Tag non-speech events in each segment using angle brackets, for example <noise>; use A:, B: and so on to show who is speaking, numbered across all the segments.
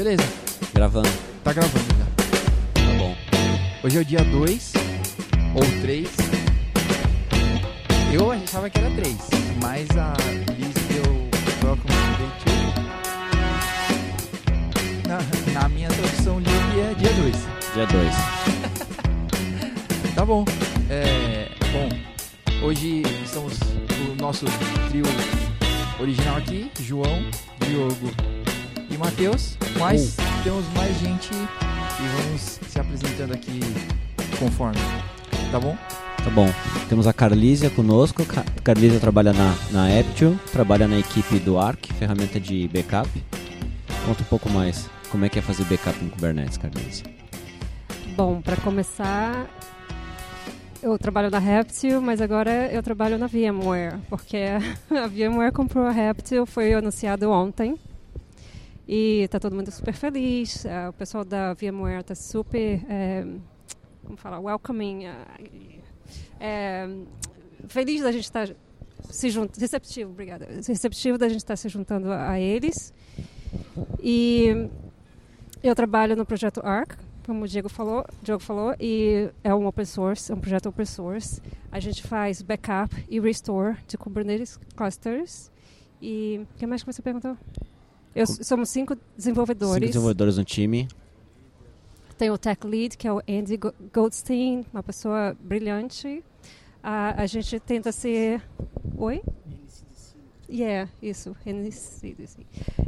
A: Beleza,
B: Gravando.
A: tá gravando já.
B: Tá bom.
A: Hoje é o dia 2 ou 3. Eu achava que era 3, mas a Liz deu welcome to day 2. Na, na minha tradução livre é dia 2.
B: Dia 2. <laughs>
A: Tá bom. É, bom, hoje estamos o nosso trio original aqui, João, Diogo e Matheus, mas temos mais gente e vamos se apresentando aqui conforme. Tá bom?
B: Tá bom. Temos a Carlísia conosco. Ca- Carlísia trabalha na, na Aptio, trabalha na equipe do Arc, ferramenta de backup. Conta um pouco mais como é que é fazer backup no Kubernetes, Carlísia.
C: Bom, para começar, eu trabalho na Reptil, mas agora eu trabalho na VMware, porque <laughs> a VMware comprou a Reptil, foi anunciado ontem. E tá todo mundo super feliz. eh, o pessoal da VMware tá super, eh, como falar, welcoming, eh, eh, feliz da gente estar se juntando, receptivo, obrigada, receptivo da gente estar se juntando a, a eles. E eu trabalho no projeto ARC, como o Diego falou, Diogo falou, e é um open source, é um projeto open source. A gente faz backup e restore de Kubernetes clusters. E o que mais que você perguntou? Eu, somos cinco
B: Cinco
C: desenvolvedores.
B: desenvolvedores no time.
C: Tem o tech lead, que é o Andy Go- Goldstein, uma pessoa brilhante. A, a gente tenta ser... Oi? Yeah, isso, NCDC.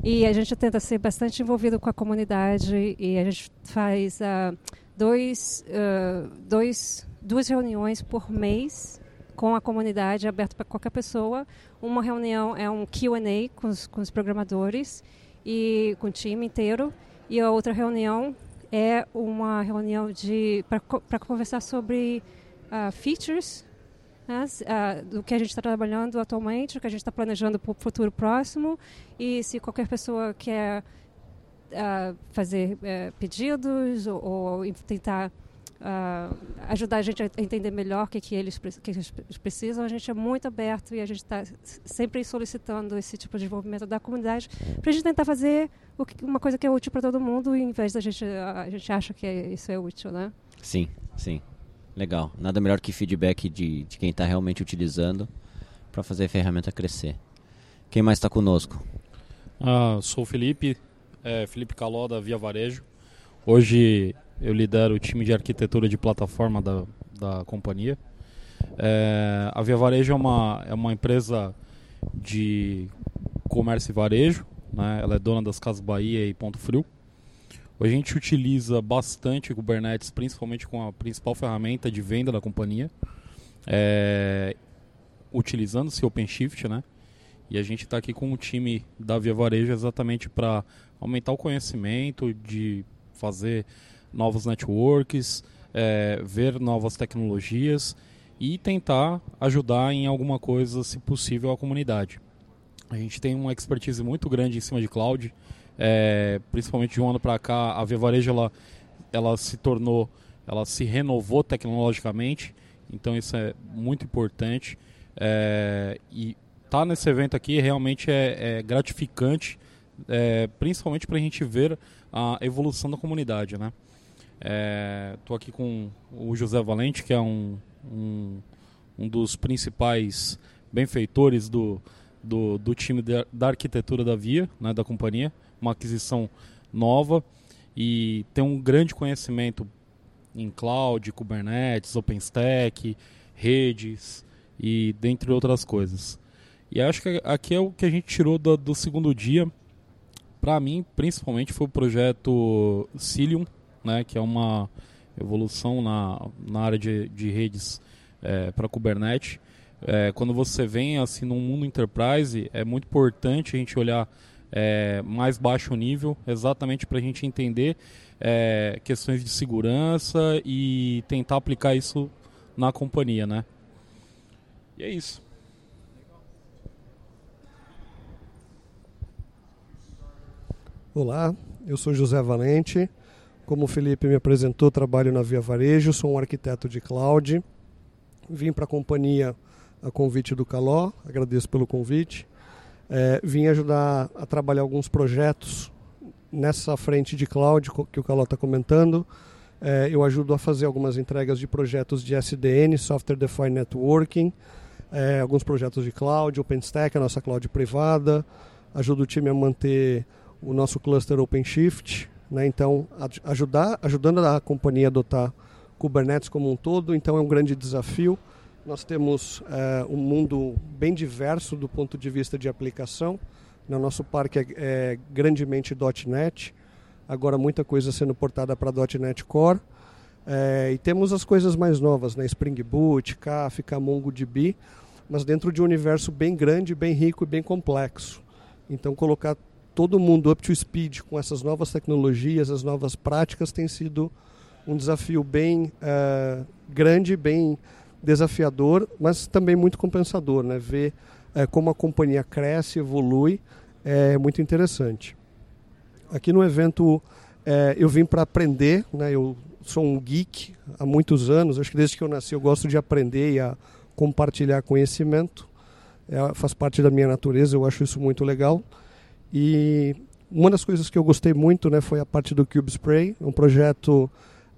C: E a gente tenta ser bastante envolvido com a comunidade e a gente faz ah, dois, ah, dois, duas reuniões por mês com a comunidade, aberto para qualquer pessoa. Uma reunião é um Q&A com os, com os programadores e com o time inteiro. E a outra reunião é uma reunião de para conversar sobre ah, features né, ah, do que a gente está trabalhando atualmente, o que a gente está planejando para o futuro próximo e se qualquer pessoa quer ah, fazer eh, pedidos ou, ou tentar ah, ajudar a gente a entender melhor o que, que, eles, que eles precisam, a gente é muito aberto e a gente está sempre solicitando esse tipo de desenvolvimento da comunidade para a gente tentar fazer o que- uma coisa que é útil para todo mundo, em vez da gente a gente acha que é- isso é útil, né?
B: Sim, sim. Legal. Nada melhor que feedback de, de quem está realmente utilizando para fazer a ferramenta crescer. Quem mais está conosco?
D: Ah, sou o Felipe, é, Felipe Caló da Via Varejo. Hoje eu lidero o time de arquitetura de plataforma da, da companhia. É, a Via Varejo é uma, é uma empresa de comércio e varejo, né? ela é dona das Casas Bahia e Ponto Frio. A gente utiliza bastante Kubernetes, principalmente com a principal ferramenta de venda da companhia, é, utilizando-se OpenShift, né? E a gente está aqui com o time da Via Varejo exatamente para aumentar o conhecimento, de fazer novos networks, é, ver novas tecnologias e tentar ajudar em alguma coisa, se possível, a comunidade. A gente tem uma expertise muito grande em cima de cloud, é, principalmente de um ano para cá, a Via Varejo ela, ela se tornou, ela se renovou tecnologicamente, então isso é muito importante. É, e estar nesse evento aqui realmente é, é gratificante, é, principalmente para a gente ver a evolução da comunidade, né? Estou aqui com o José Valente, que é um, um, um dos principais benfeitores do, do, do time da, da arquitetura da Via, né, da companhia, uma aquisição nova e tem um grande conhecimento em cloud, Kubernetes, OpenStack, redes e dentre outras coisas. E acho que aqui é o que a gente tirou do, do segundo dia. Para mim, principalmente, foi o projeto Cilium, né, que é uma evolução na, na área de, de redes para Kubernetes. É, quando você vem assim num mundo enterprise, é muito importante a gente olhar é, mais baixo nível, exatamente para a gente entender é, questões de segurança e tentar aplicar isso na companhia, né? E é isso.
E: Olá, eu sou José Valente. Como o Felipe me apresentou, trabalho na Via Varejo, sou um arquiteto de cloud. Vim para a companhia a convite do Caló, agradeço pelo convite. É, vim ajudar a trabalhar alguns projetos nessa frente de cloud que o Caló está comentando, é, eu ajudo a fazer algumas entregas de projetos de SDN, Software Defined Networking, é, alguns projetos de cloud, OpenStack, a nossa cloud privada, ajudo o time a manter o nosso cluster OpenShift, né? então ajudar, ajudando a companhia a adotar Kubernetes como um todo, então é um grande desafio. Nós temos é, um mundo bem diverso do ponto de vista de aplicação. No nosso parque é, é grandemente .NET, agora muita coisa sendo portada para .NET Core. É, e temos as coisas mais novas, né? Spring Boot, Kafka, MongoDB, mas dentro de um universo bem grande, bem rico e bem complexo. Então colocar todo mundo up to speed com essas novas tecnologias, as novas práticas tem sido um desafio bem uh, grande, bem desafiador, mas também muito compensador, né? Ver uh, como a companhia cresce, evolui, é muito interessante. Aqui no evento uh, eu vim para aprender, né? Eu sou um geek há muitos anos, acho que desde que eu nasci eu gosto de aprender e a compartilhar conhecimento. É, faz parte da minha natureza, eu acho isso muito legal. E uma das coisas que eu gostei muito né, foi a parte do Cube Spray, um projeto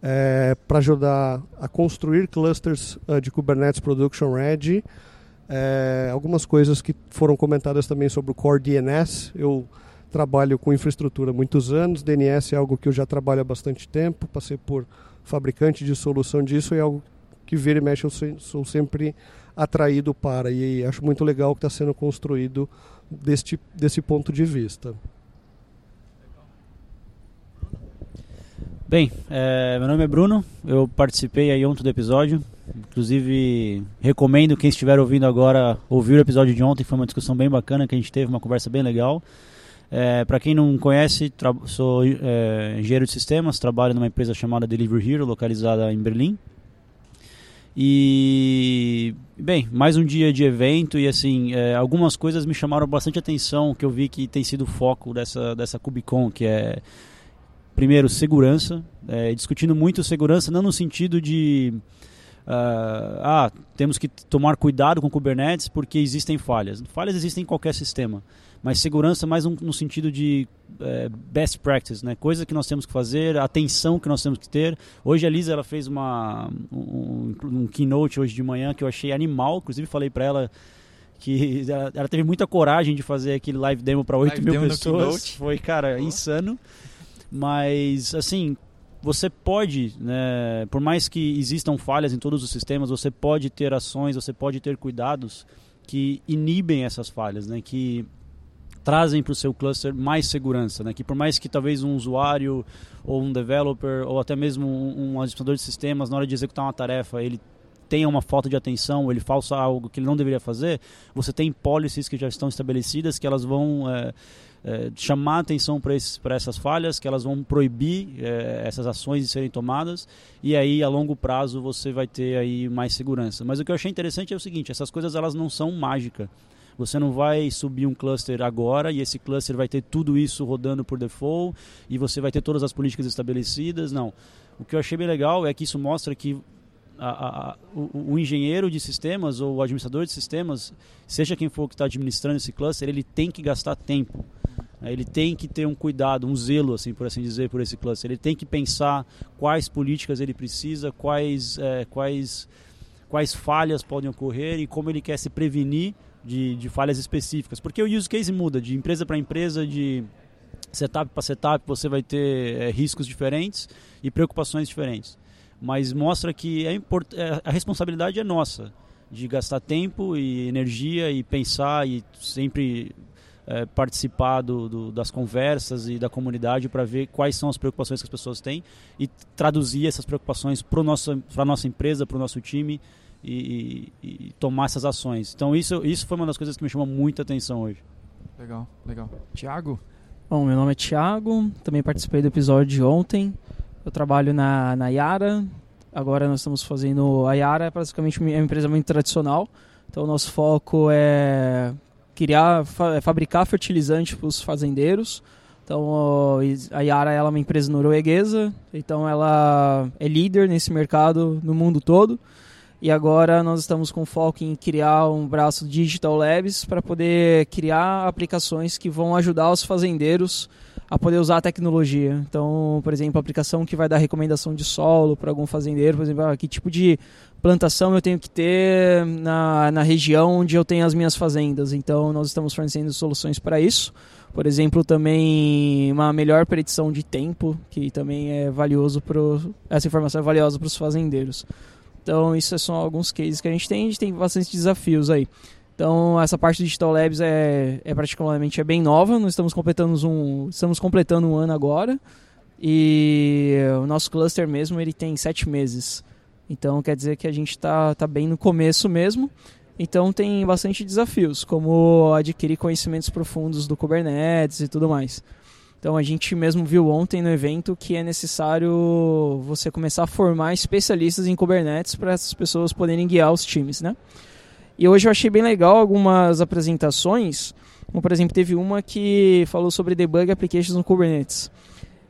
E: é, para ajudar a construir clusters uh, de Kubernetes Production Ready. É, algumas coisas que foram comentadas também sobre o Core DNS. Eu trabalho com infraestrutura há muitos anos, DNS é algo que eu já trabalho há bastante tempo, passei por fabricante de solução disso, é algo que vira e mexe eu sou sempre atraído para e acho muito legal que está sendo construído deste, desse ponto de vista.
F: Bem, é, meu nome é Bruno, eu participei aí ontem do episódio, inclusive recomendo quem estiver ouvindo agora ouvir o episódio de ontem, foi uma discussão bem bacana que a gente teve, uma conversa bem legal. É, Para quem não conhece, sou é, engenheiro de sistemas, trabalho numa empresa chamada Delivery Hero, localizada em Berlim. E, bem, mais um dia de evento e assim, é, algumas coisas me chamaram bastante atenção, que eu vi que tem sido o foco dessa, dessa Cubicon, que é primeiro, segurança, é, discutindo muito segurança, não no sentido de. Uh, ah, temos que tomar cuidado com Kubernetes porque existem falhas. Falhas existem em qualquer sistema, mas segurança mais um, no sentido de é, best practice, né? Coisa que nós temos que fazer, atenção que nós temos que ter. Hoje a Lisa ela fez uma um, um keynote hoje de manhã que eu achei animal, inclusive falei para ela que ela, ela, teve muita coragem de fazer aquele live demo para 8 mil pessoas. <laughs> Foi, cara, oh. insano. Mas, assim, você pode, né, por mais que existam falhas em todos os sistemas, você pode ter ações, você pode ter cuidados que inibem essas falhas, né, que trazem para o seu cluster mais segurança, né, que por mais que talvez um usuário ou um developer ou até mesmo um, um administrador de sistemas na hora de executar uma tarefa ele tenha uma falta de atenção, ele faça algo que ele não deveria fazer, você tem policies que já estão estabelecidas que elas vão é, é, chamar atenção para essas falhas, que elas vão proibir é, essas ações de serem tomadas e aí a longo prazo você vai ter aí mais segurança. Mas o que eu achei interessante é o seguinte, essas coisas elas não são mágicas. Você não vai subir um cluster agora e esse cluster vai ter tudo isso rodando por default e você vai ter todas as políticas estabelecidas. Não. O que eu achei bem legal é que isso mostra que a, a, o, o, engenheiro de sistemas ou o administrador de sistemas, seja quem for que está administrando esse cluster, ele tem que gastar tempo. Né? Ele tem que ter um cuidado, um zelo, assim, por assim dizer, por esse cluster. Ele tem que pensar quais políticas ele precisa, quais, é, quais, quais falhas podem ocorrer e como ele quer se prevenir de, de falhas específicas. Porque o use case muda de empresa para empresa, de setup para setup, você vai ter é, riscos diferentes e preocupações diferentes. Mas mostra que é import... É, a responsabilidade é nossa de gastar tempo e energia e pensar e sempre é, participar do, do, das conversas e da comunidade para ver quais são as preocupações que as pessoas têm e traduzir essas preocupações para a nossa empresa, para o nosso time e, e, e, tomar essas ações. Então isso, isso foi uma das coisas que me chamou muita atenção hoje.
A: Legal, legal. Tiago?
G: Bom, meu nome é Tiago, também participei do episódio de ontem. Eu trabalho na, na Yara, agora nós estamos fazendo... A Yara é basicamente uma empresa muito tradicional, então o nosso foco é criar, fa fabricar fertilizante para os fazendeiros. Então a Yara ela é uma empresa norueguesa, então ela é líder nesse mercado no mundo todo. E agora nós estamos com foco em criar um braço Digital Labs para poder criar aplicações que vão ajudar os fazendeiros a poder usar a tecnologia. Então, por exemplo, aplicação que vai dar recomendação de solo para algum fazendeiro, por exemplo, ah, que tipo de plantação eu tenho que ter na, na região onde eu tenho as minhas fazendas. Então, nós estamos fornecendo soluções para isso. Por exemplo, também uma melhor predição de tempo, que também é valioso para essa informação é valiosa para os fazendeiros. Então, isso são alguns cases que a gente tem, a gente tem bastante desafios aí. Então, essa parte do Digital Labs é, é particularmente é bem nova. Nós estamos completando um, estamos completando um ano agora. E o nosso cluster mesmo, ele tem sete meses. Então, quer dizer que a gente está tá bem no começo mesmo. Então, tem bastante desafios, como adquirir conhecimentos profundos do Kubernetes e tudo mais. Então, a gente mesmo viu ontem no evento que é necessário você começar a formar especialistas em Kubernetes para essas pessoas poderem guiar os times, né? E hoje eu achei bem legal algumas apresentações, como por exemplo teve uma que falou sobre debug applications no Kubernetes.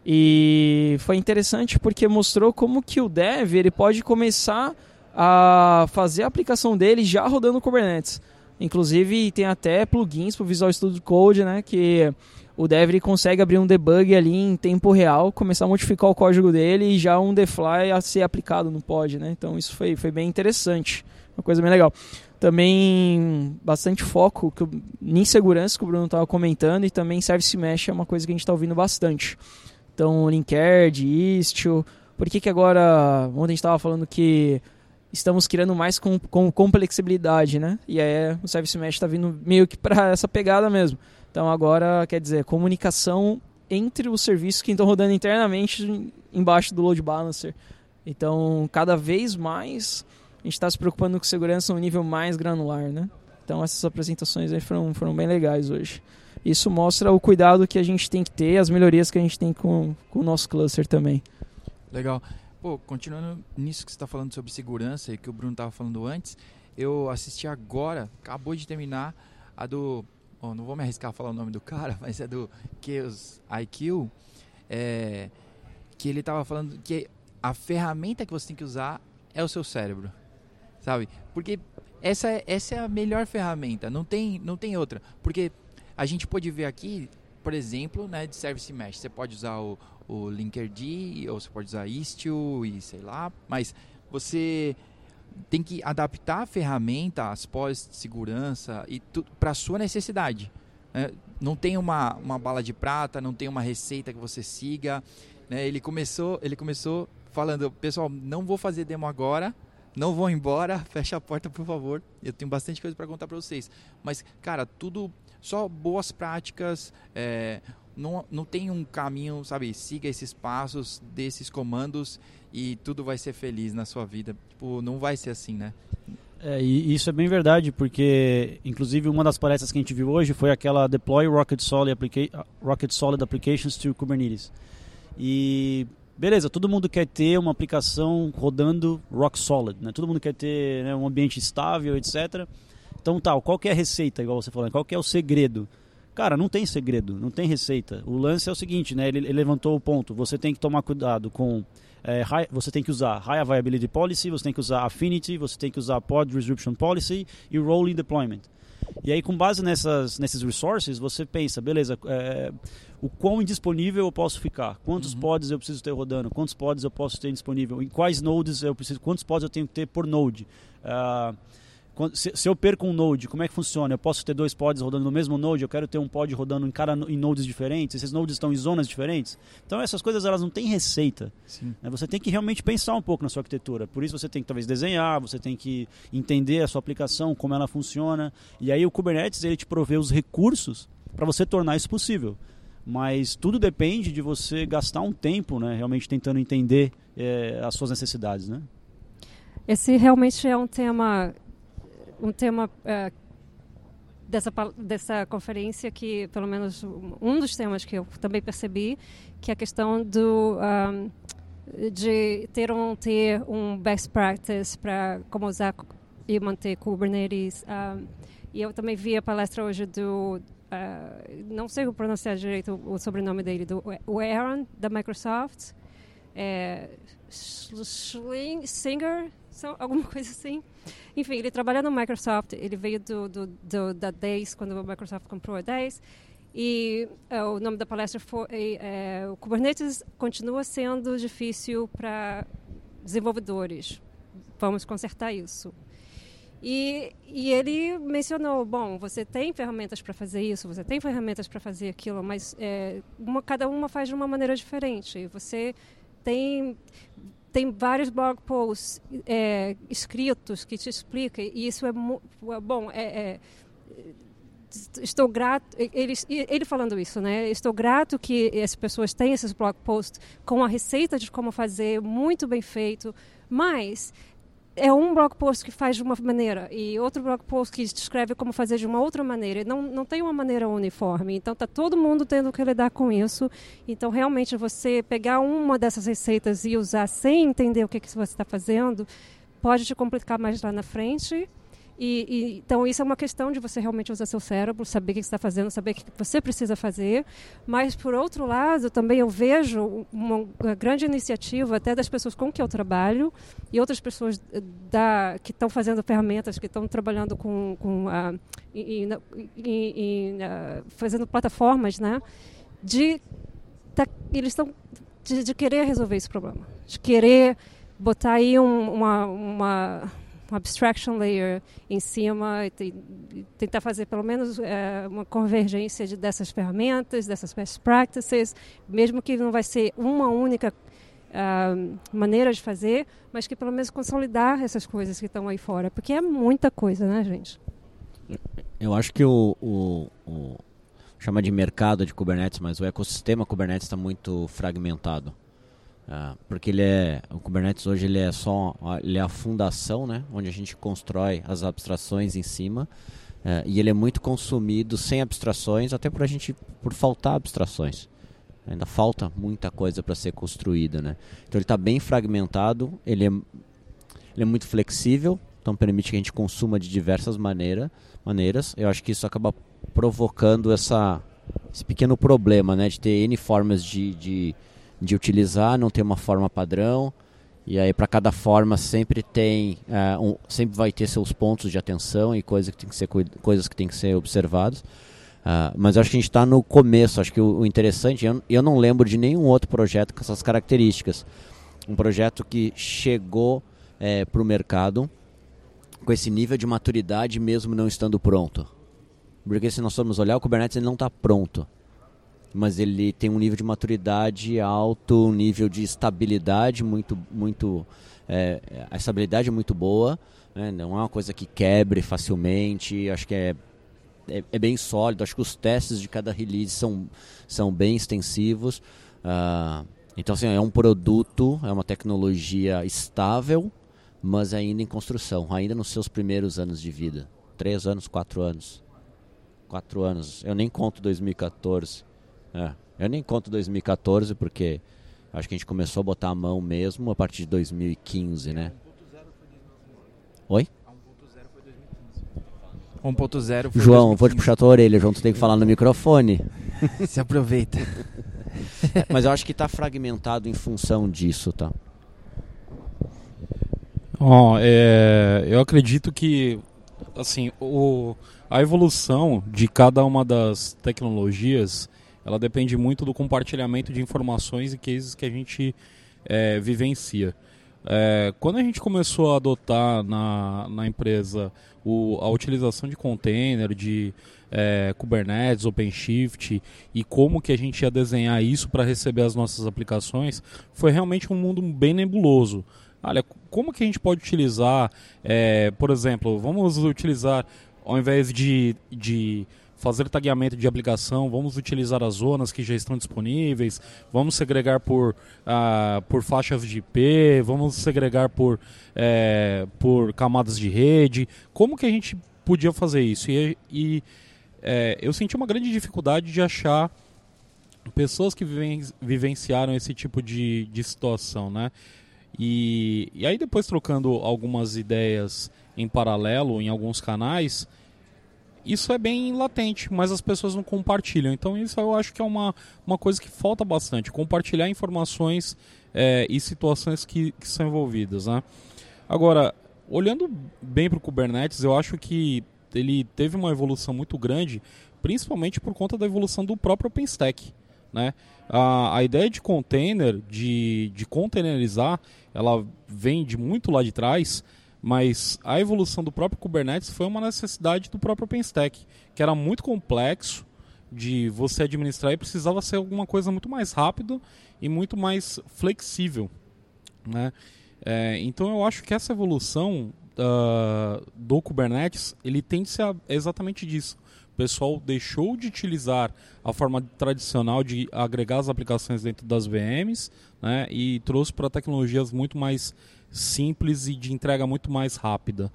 G: E foi interessante porque mostrou como que o dev ele pode começar a fazer a aplicação dele já rodando no Kubernetes. Inclusive tem até plugins para o Visual Studio Code, né, que o dev ele consegue abrir um debug ali em tempo real, começar a modificar o código dele e já um deploy a ser aplicado no pod, né? Então isso foi, foi bem interessante, uma coisa bem legal. Também bastante foco que, em segurança, que o Bruno estava comentando, e também Service Mesh é uma coisa que a gente está ouvindo bastante. Então, Linkerd, Istio. Por que, que agora, ontem a gente estava falando que estamos criando mais com, com complexibilidade, né? E aí o Service Mesh está vindo meio que para essa pegada mesmo. Então agora, quer dizer, comunicação entre os serviços que estão rodando internamente embaixo do load balancer. Então, cada vez mais a gente está se preocupando com segurança no nível mais granular, né? Então essas apresentações aí foram, foram bem legais hoje. Isso mostra o cuidado que a gente tem que ter, as melhorias que a gente tem com, com o nosso cluster também.
A: Legal. Pô, continuando nisso que você está falando sobre segurança e que o Bruno estava falando antes, eu assisti agora, acabou de terminar, a do. Oh, não vou me arriscar a falar o nome do cara, <laughs> mas é do Chaos IQ. É, que ele estava falando que a ferramenta que você tem que usar é o seu cérebro sabe? Porque essa, é, essa é a melhor ferramenta, não tem, não tem outra. Porque a gente pode ver aqui, por exemplo, né, de Service Mesh, você pode usar o, o Linkerd, ou você pode usar Istio e sei lá, mas você tem que adaptar a ferramenta, as pós de segurança e para a sua necessidade. Né? Não tem uma, uma bala de prata, não tem uma receita que você siga. Né? Ele começou, ele começou falando, pessoal, não vou fazer demo agora, não vão embora, <laughs> fecha a porta, por favor. Eu tenho bastante coisa para contar para vocês. Mas, cara, tudo só boas práticas. É, não, não tem um caminho, sabe? Siga esses passos, desses comandos e tudo vai ser feliz na sua vida. Tipo, não vai ser assim, né?
F: É, e isso é bem verdade, porque inclusive uma das palestras que a gente viu hoje foi aquela Deploy Rocket Solid, Applica Rocket Solid Applications to Kubernetes. E beleza, todo mundo quer ter uma aplicação rodando rock solid, né? Todo mundo quer ter né, um ambiente estável, etc. Então, tal, qual que é a receita, igual você falou, qual que é o segredo? Cara, não tem segredo, não tem receita. O lance é o seguinte, né? Ele, ele levantou o ponto. Você tem que tomar cuidado com é, high, você tem que usar High Availability Policy, você tem que usar Affinity, você tem que usar Pod Disruption Policy e Rolling Deployment. E aí, com base nessas, nesses resources, você pensa, beleza, é, o quão indisponível eu posso ficar, quantos uhum. pods eu preciso ter rodando, quantos pods eu posso ter disponível, em quais nodes eu preciso, quantos pods eu tenho que ter por node. Uh, se, eu perco um node, como é que funciona? Eu posso ter dois pods rodando no mesmo node, eu quero ter um pod rodando em cada em nodes diferentes, esses nodes estão em zonas diferentes. Então essas coisas elas não têm receita. Né? Você tem que realmente pensar um pouco na sua arquitetura. Por isso você tem que talvez desenhar, você tem que entender a sua aplicação, como ela funciona. E aí o Kubernetes ele te provê os recursos para você tornar isso possível. Mas tudo depende de você gastar um tempo, né, realmente tentando entender é, as suas necessidades, né?
C: Esse realmente é um tema um tema uh, dessa, dessa conferência que, pelo menos, um dos temas que eu também percebi, que é a questão do um, de ter um ter um best practice para como usar e manter Kubernetes. Um, e eu também vi a palestra hoje do uh, não sei pronunciar direito o, sobrenome dele, do o Aaron da Microsoft, é, Singer, <laughs> alguma coisa assim. Enfim, ele trabalha no Microsoft, ele veio do, do, do, da 10, quando a Microsoft comprou a 10, E é, o nome da palestra foi é, o Kubernetes continua sendo difícil para desenvolvedores. Vamos consertar isso. E, e, ele mencionou, bom, você tem ferramentas para fazer isso, você tem ferramentas para fazer aquilo, mas é, uma, cada uma faz de uma maneira diferente. Você tem tem vários blog posts é, escritos que te explicam e isso é, é bom. É, é, estou grato ele, ele falando isso né estou grato que as pessoas têm esses blog posts com a receita de como fazer muito bem feito mas é um blog post que faz de uma maneira e outro blog post que descreve como fazer de uma outra maneira. Não, não tem uma maneira uniforme. Então, está todo mundo tendo que lidar com isso. Então, realmente, você pegar uma dessas receitas e usar sem entender o que, que você está fazendo pode te complicar mais lá na frente. E, e, então, isso é uma questão de você realmente usar seu cérebro, saber o que está fazendo, saber o que você precisa fazer. Mas, por outro lado, também eu vejo uma, uma grande iniciativa, até das pessoas com que eu trabalho, e outras pessoas da, que estão fazendo ferramentas, que estão trabalhando com. com uh, e, e, uh, fazendo plataformas, né? De. Tá, eles estão. De, de, querer resolver esse problema. De querer botar aí um, uma, uma um abstraction layer em cima e tentar fazer pelo menos é, uma convergência de, dessas ferramentas, dessas best practices, mesmo que não vai ser uma única uh, maneira de fazer, mas que pelo menos consolidar essas coisas que estão aí fora, porque é muita coisa, né, gente?
B: Eu acho que o, o, o chama de mercado de Kubernetes, mas o ecossistema Kubernetes está muito fragmentado. Uh, porque ele é o Kubernetes hoje ele é só ele é a fundação né onde a gente constrói as abstrações em cima. Uh, e ele é muito consumido sem abstrações até por a gente por faltar abstrações. Ainda falta muita coisa para ser construída né. Então ele está bem fragmentado ele é ele é muito flexível então permite que a gente consuma de diversas maneira, maneiras. Eu acho que isso acaba provocando essa esse pequeno problema né de ter n formas de, de de utilizar, não tem uma forma padrão. E aí para cada forma sempre tem uh, um, sempre vai ter seus pontos de atenção e coisas que tem que ser coisas que tem que ser observadas. Uh, mas acho que a gente está no começo. Acho que o, o interessante, eu, eu, não lembro de nenhum outro projeto com essas características. Um projeto que chegou é, eh, para o mercado com esse nível de maturidade mesmo não estando pronto. Porque se nós formos olhar, o Kubernetes ele não está pronto mas ele tem um nível de maturidade alto, um nível de estabilidade muito, muito é, a estabilidade é muito boa, né? não é uma coisa que quebre facilmente, acho que é, é, é, bem sólido, acho que os testes de cada release são, são bem extensivos, uh, então assim, é um produto, é uma tecnologia estável, mas ainda em construção, ainda nos seus primeiros anos de vida, três anos, quatro anos, quatro anos, eu nem conto 2014, é. Eu nem conto 2014 porque acho que a gente começou a botar a mão mesmo a partir de 2015, né? Oi?
A: 1.0 foi
B: João, 2015. vou te puxar tua orelha, João, tu tem que falar no microfone. <laughs>
A: Se aproveita.
B: Mas eu acho que está fragmentado em função disso, tá?
D: Oh, é, eu acredito que assim o, a evolução de cada uma das tecnologias ela depende muito do compartilhamento de informações e cases que a gente é, vivencia. É, quando a gente começou a adotar na, na empresa o, a utilização de container, de é, Kubernetes, OpenShift e como que a gente ia desenhar isso para receber as nossas aplicações, foi realmente um mundo bem nebuloso. Olha, como que a gente pode utilizar, é, por exemplo, vamos utilizar ao invés de, de fazer tagueamento de aplicação, vamos utilizar as zonas que já estão disponíveis, vamos segregar por, ah, por faixas de IP, vamos segregar por, é, por camadas de rede. Como que a gente podia fazer isso? E, e é, eu senti uma grande dificuldade de achar pessoas que viven, vivenciaram esse tipo de, de situação, né? E, e aí depois trocando algumas ideias em paralelo em alguns canais, isso é bem latente, mas as pessoas não compartilham. Então isso eu acho que é uma, uma coisa que falta bastante, compartilhar informações é, e situações que, que são envolvidas. Né? Agora, olhando bem para o Kubernetes, eu acho que ele teve uma evolução muito grande, principalmente por conta da evolução do próprio OpenStack. Né? A, a ideia de container, de, de containerizar, ela vem de muito lá de trás, mas a evolução do próprio Kubernetes foi uma necessidade do próprio OpenStack, que era muito complexo de você administrar e precisava ser alguma coisa muito mais rápido e muito mais flexível. Né? É, então eu acho que essa evolução uh, do Kubernetes ele tende a exatamente disso. O pessoal deixou de utilizar a forma tradicional de agregar as aplicações dentro das VMs né, e trouxe para tecnologias muito mais simples e de entrega muito mais rápida.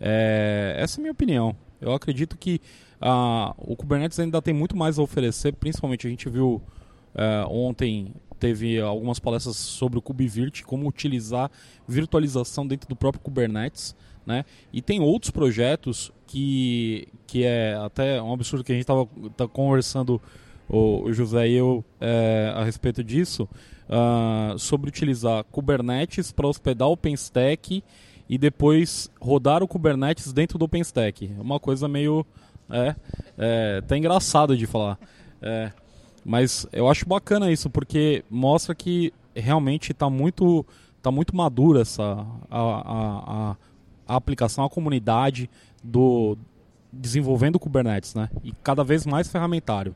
D: É, essa é a minha opinião. Eu acredito que uh, o Kubernetes ainda tem muito mais a oferecer, principalmente a gente viu uh, ontem teve algumas palestras sobre o KubeVirt, como utilizar virtualização dentro do próprio Kubernetes, né? E tem outros projetos que, que é até um absurdo que a gente estava tá conversando o, José e eu é, a respeito disso, uh, sobre utilizar Kubernetes para hospedar o OpenStack e depois rodar o Kubernetes dentro do OpenStack. É uma coisa meio. É, é até engraçado de falar. É, mas eu acho bacana isso, porque mostra que realmente está muito, tá muito madura essa, a, a, a, a aplicação, a comunidade do desenvolvendo Kubernetes, né? E cada vez mais ferramentário.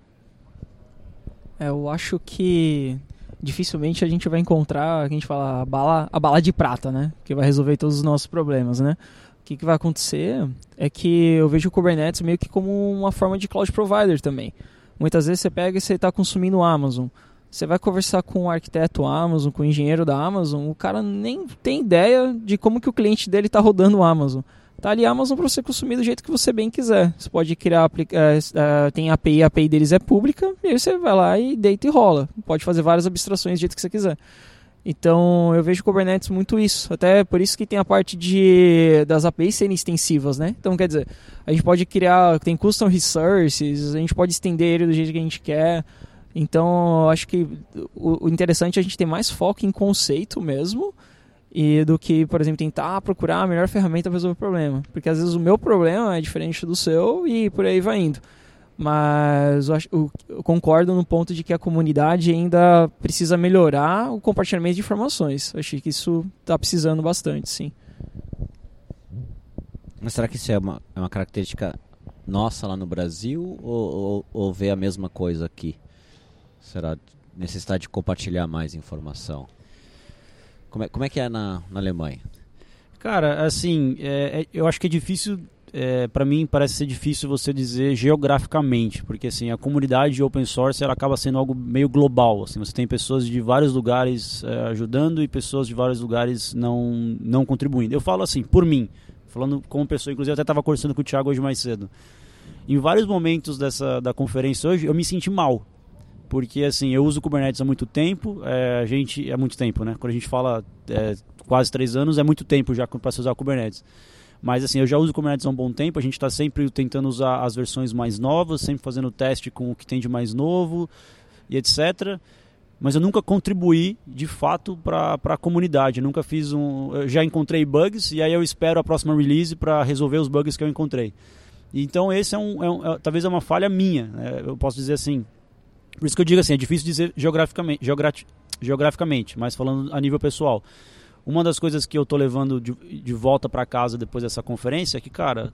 G: É, eu acho que dificilmente a gente vai encontrar, a gente fala, a bala, a bala de prata, né? Que vai resolver todos os nossos problemas, né? O que, que vai acontecer é que eu vejo o Kubernetes meio que como uma forma de cloud provider também. Muitas vezes você pega e você está consumindo Amazon. Você vai conversar com o arquiteto Amazon, com o engenheiro da Amazon, o cara nem tem ideia de como que o cliente dele está rodando o Amazon. Tá ali a Amazon para você consumir do jeito que você bem quiser. Você pode criar, uh, tem API, a API deles é pública, e aí você vai lá e deita e rola. Pode fazer várias abstrações do jeito que você quiser. Então eu vejo Kubernetes muito isso. Até por isso que tem a parte de das APIs serem extensivas, né? Então quer dizer, a gente pode criar, tem custom resources, a gente pode estender ele do jeito que a gente quer. Então acho que o, o interessante é a gente ter mais foco em conceito mesmo e do que, por exemplo, tentar procurar a melhor ferramenta para resolver o problema. Porque às vezes o meu problema é diferente do seu e por aí vai indo. Mas eu, acho, eu, concordo no ponto de que a comunidade ainda precisa melhorar o compartilhamento de informações. Eu achei que isso está precisando bastante, sim.
B: Mas será que isso é uma, é uma característica nossa lá no Brasil ou, ou, ou vê a mesma coisa aqui? Será necessidade de compartilhar mais informação? Como é, como é que é na, na Alemanha?
F: Cara, assim, é, é, eu acho que é difícil, é, para mim parece ser difícil você dizer geograficamente, porque assim, a comunidade open source ela acaba sendo algo meio global, assim, você tem pessoas de vários lugares é, ajudando e pessoas de vários lugares não, não contribuindo. Eu falo assim, por mim, falando como pessoa, inclusive eu até estava conversando com o Thiago hoje mais cedo. Em vários momentos dessa da conferência hoje, eu me senti mal, porque assim eu uso Kubernetes há muito tempo é, a gente é muito tempo né? Quando a gente fala é, quase três anos é muito tempo já para se usar Kubernetes. Mas assim eu já uso Kubernetes há um bom tempo a gente está sempre tentando usar as versões mais novas sempre fazendo teste com o que tem de mais novo e etc mas eu nunca contribuí de fato para a comunidade. Eu nunca fiz um eu já encontrei bugs e aí eu espero a próxima release para resolver os bugs que eu encontrei. Então esse é um, é um é, talvez é uma falha minha né? eu posso dizer assim por isso que eu digo assim, é difícil dizer geograficamente, geograficamente, mas falando a nível pessoal. Uma das coisas que eu tô levando de, de volta para casa depois dessa conferência é que, cara,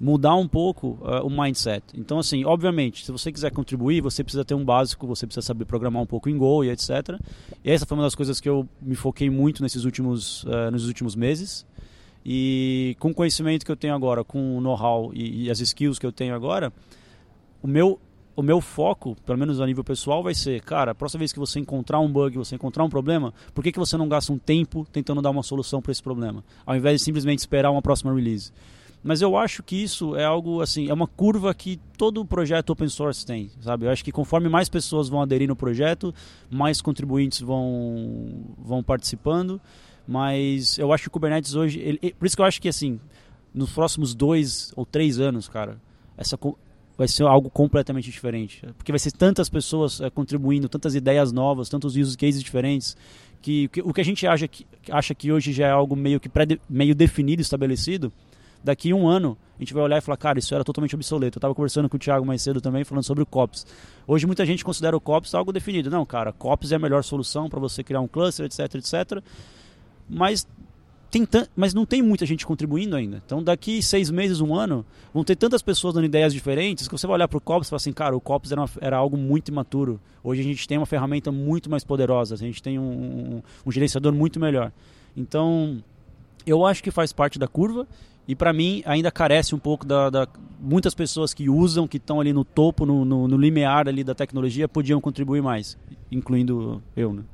F: mudar um pouco uh, o mindset. Então, assim, obviamente, se você quiser contribuir, você precisa ter um básico, você precisa saber programar um pouco em Go e etc. E essa foi uma das coisas que eu me foquei muito nesses últimos, uh, nos últimos meses. E com o conhecimento que eu tenho agora, com o know-how e, e as skills que eu tenho agora, o meu o meu foco, pelo menos a nível pessoal, vai ser, cara, a próxima vez que você encontrar um bug, você encontrar um problema, por que, que você não gasta um tempo tentando dar uma solução para esse problema, ao invés de simplesmente esperar uma próxima release? Mas eu acho que isso é algo assim, é uma curva que todo projeto open source tem, sabe? Eu acho que conforme mais pessoas vão aderir no projeto, mais contribuintes vão vão participando. Mas eu acho que o Kubernetes hoje, ele, por isso que eu acho que assim, nos próximos dois ou três anos, cara, essa vai ser algo completamente diferente. Porque vai ser tantas pessoas é, contribuindo, tantas ideias novas, tantos use cases diferentes, que, que, o que a gente acha que, acha que hoje já é algo meio que pré, meio definido, estabelecido, Daqui um ano, a gente vai olhar e falar, cara, isso era totalmente obsoleto. Eu estava conversando com o Thiago mais cedo também, falando sobre o COPS. Hoje muita gente considera o COPS algo definido. Não, cara, COPS é a melhor solução para você criar um cluster, etc, etc. Mas tem mas não tem muita gente contribuindo ainda. Então, daqui seis meses, um ano, vão ter tantas pessoas dando ideias diferentes que você vai olhar para o COPS e falar assim, cara, o COPS era, uma, era, algo muito imaturo. Hoje a gente tem uma ferramenta muito mais poderosa, a gente tem um, um, um gerenciador muito melhor. Então, eu acho que faz parte da curva e para mim ainda carece um pouco da, da, muitas pessoas que usam que estão ali no topo no, no, no, limiar ali da tecnologia podiam contribuir mais incluindo eu né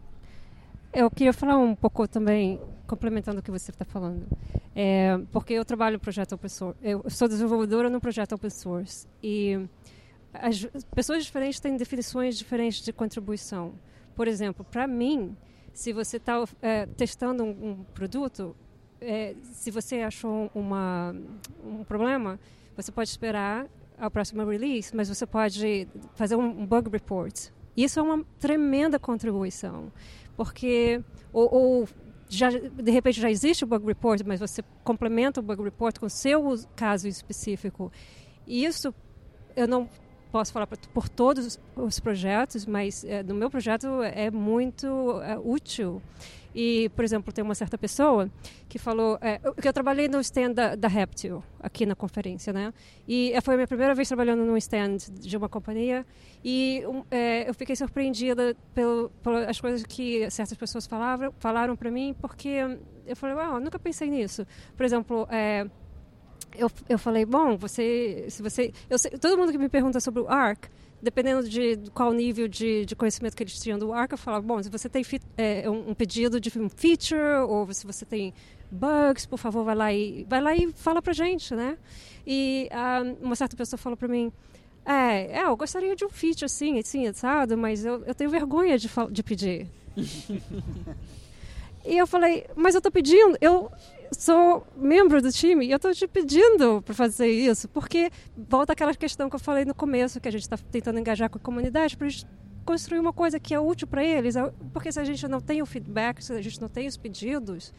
C: eu queria falar um pouco também complementando o que você está falando, é, porque eu trabalho no projeto open source, eu sou desenvolvedora no projeto open source e as pessoas diferentes têm definições diferentes de contribuição. Por exemplo, para mim, se você está é, testando um, um produto, é, se você achou uma, um problema, você pode esperar a próxima release, mas você pode fazer um, bug report. Isso é uma tremenda contribuição, porque ou, ou já, de repente já existe o bug report, mas você complementa o bug report com o seu caso específico. E isso eu não posso falar por todos os projetos, mas é, no meu projeto é muito é, útil. E, por exemplo, tem uma certa pessoa que falou é, que eu trabalhei no stand da, da Reptil aqui na conferência, né? E foi a minha primeira vez trabalhando num stand de uma companhia e é, eu fiquei surpreendida pelo, pelas coisas que certas pessoas falavam, falaram para mim, porque eu falei, uau, nunca pensei nisso. Por exemplo, é, eu, eu falei, bom, você, se você, eu sei, todo mundo que me pergunta sobre o ARC, dependendo de qual nível de, de conhecimento que eles tinham do ARC, eu falava, bom, se você tem é, um, um, pedido de um feature ou se você tem bugs, por favor, vai lá e vai lá e fala pra gente, né? E uh, uma certa pessoa falou para mim, é, é, eu gostaria de um feature assim, assim, assado, mas eu, eu tenho vergonha de, de pedir. <laughs> e eu falei, mas eu tô pedindo, eu sou membro do time e eu estou te pedindo para fazer isso, porque volta aquela questão que eu falei no começo, que a gente está tentando engajar com a comunidade para construir uma coisa que é útil para eles, porque se a gente não tem o feedback, se a gente não tem os pedidos,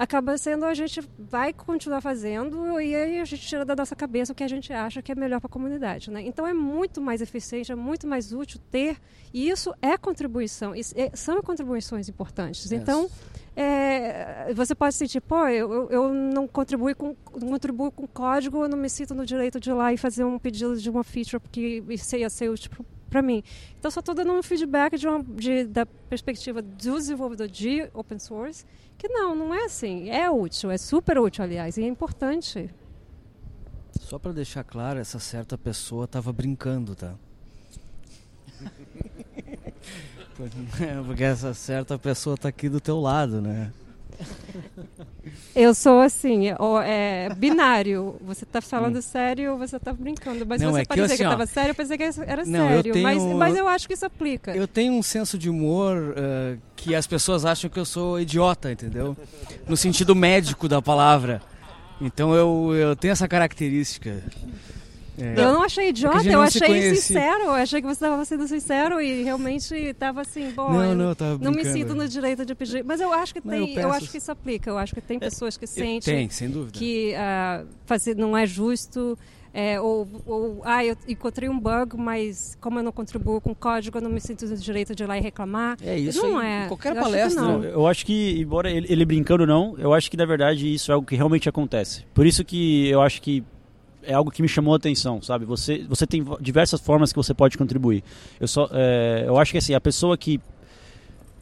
C: acaba sendo a gente vai continuar fazendo e aí a gente tira da nossa cabeça o que a gente acha que é melhor para a comunidade. Né? Então é muito mais eficiente, é muito mais útil ter, e isso é contribuição, isso é, são contribuições importantes. Yes. Então, é, você pode sentir, pô, eu, eu não contribuo com não contribuo com código, eu não me sinto no direito de ir lá e fazer um pedido de uma feature porque isso ia ser útil para mim. Então, só estou dando um feedback de uma, de, da perspectiva do desenvolvedor de open source que não, não é assim. É útil, é super útil, aliás, e é importante.
H: Só para deixar claro, essa certa pessoa estava brincando, tá? <laughs> Porque essa certa pessoa está aqui do teu lado, né? <laughs>
C: Eu sou assim, é, binário. Você está falando hum. sério ou você está brincando? Mas não, você é parecia que, assim, que estava sério, eu pensei que era não, sério. Tenho, mas, mas eu acho que isso aplica.
H: Eu tenho um senso de humor uh, que as pessoas acham que eu sou idiota, entendeu? No sentido médico da palavra. Então eu, eu tenho essa característica.
C: É. Eu não achei idiota, é eu achei sincero. Eu achei que você estava sendo sincero e realmente estava assim, bom,
H: não, não,
C: não me sinto no direito de pedir. Mas eu acho que não, tem, eu, eu, acho que isso aplica. Eu acho que tem é, pessoas que sentem
H: tem, sem dúvida.
C: que uh, fazer não é justo. É, ou, ou, ah, eu encontrei um bug, mas como eu não contribuo com código, eu não me sinto no direito de ir lá e reclamar.
H: É isso.
C: Não é.
H: Qualquer eu palestra.
F: Acho eu acho que, embora ele, ele brincando não, eu acho que na verdade isso é algo que realmente acontece. Por isso que eu acho que é algo que me chamou a atenção, sabe? Você, você tem diversas formas que você pode contribuir. Eu só, é, eu acho que assim a pessoa que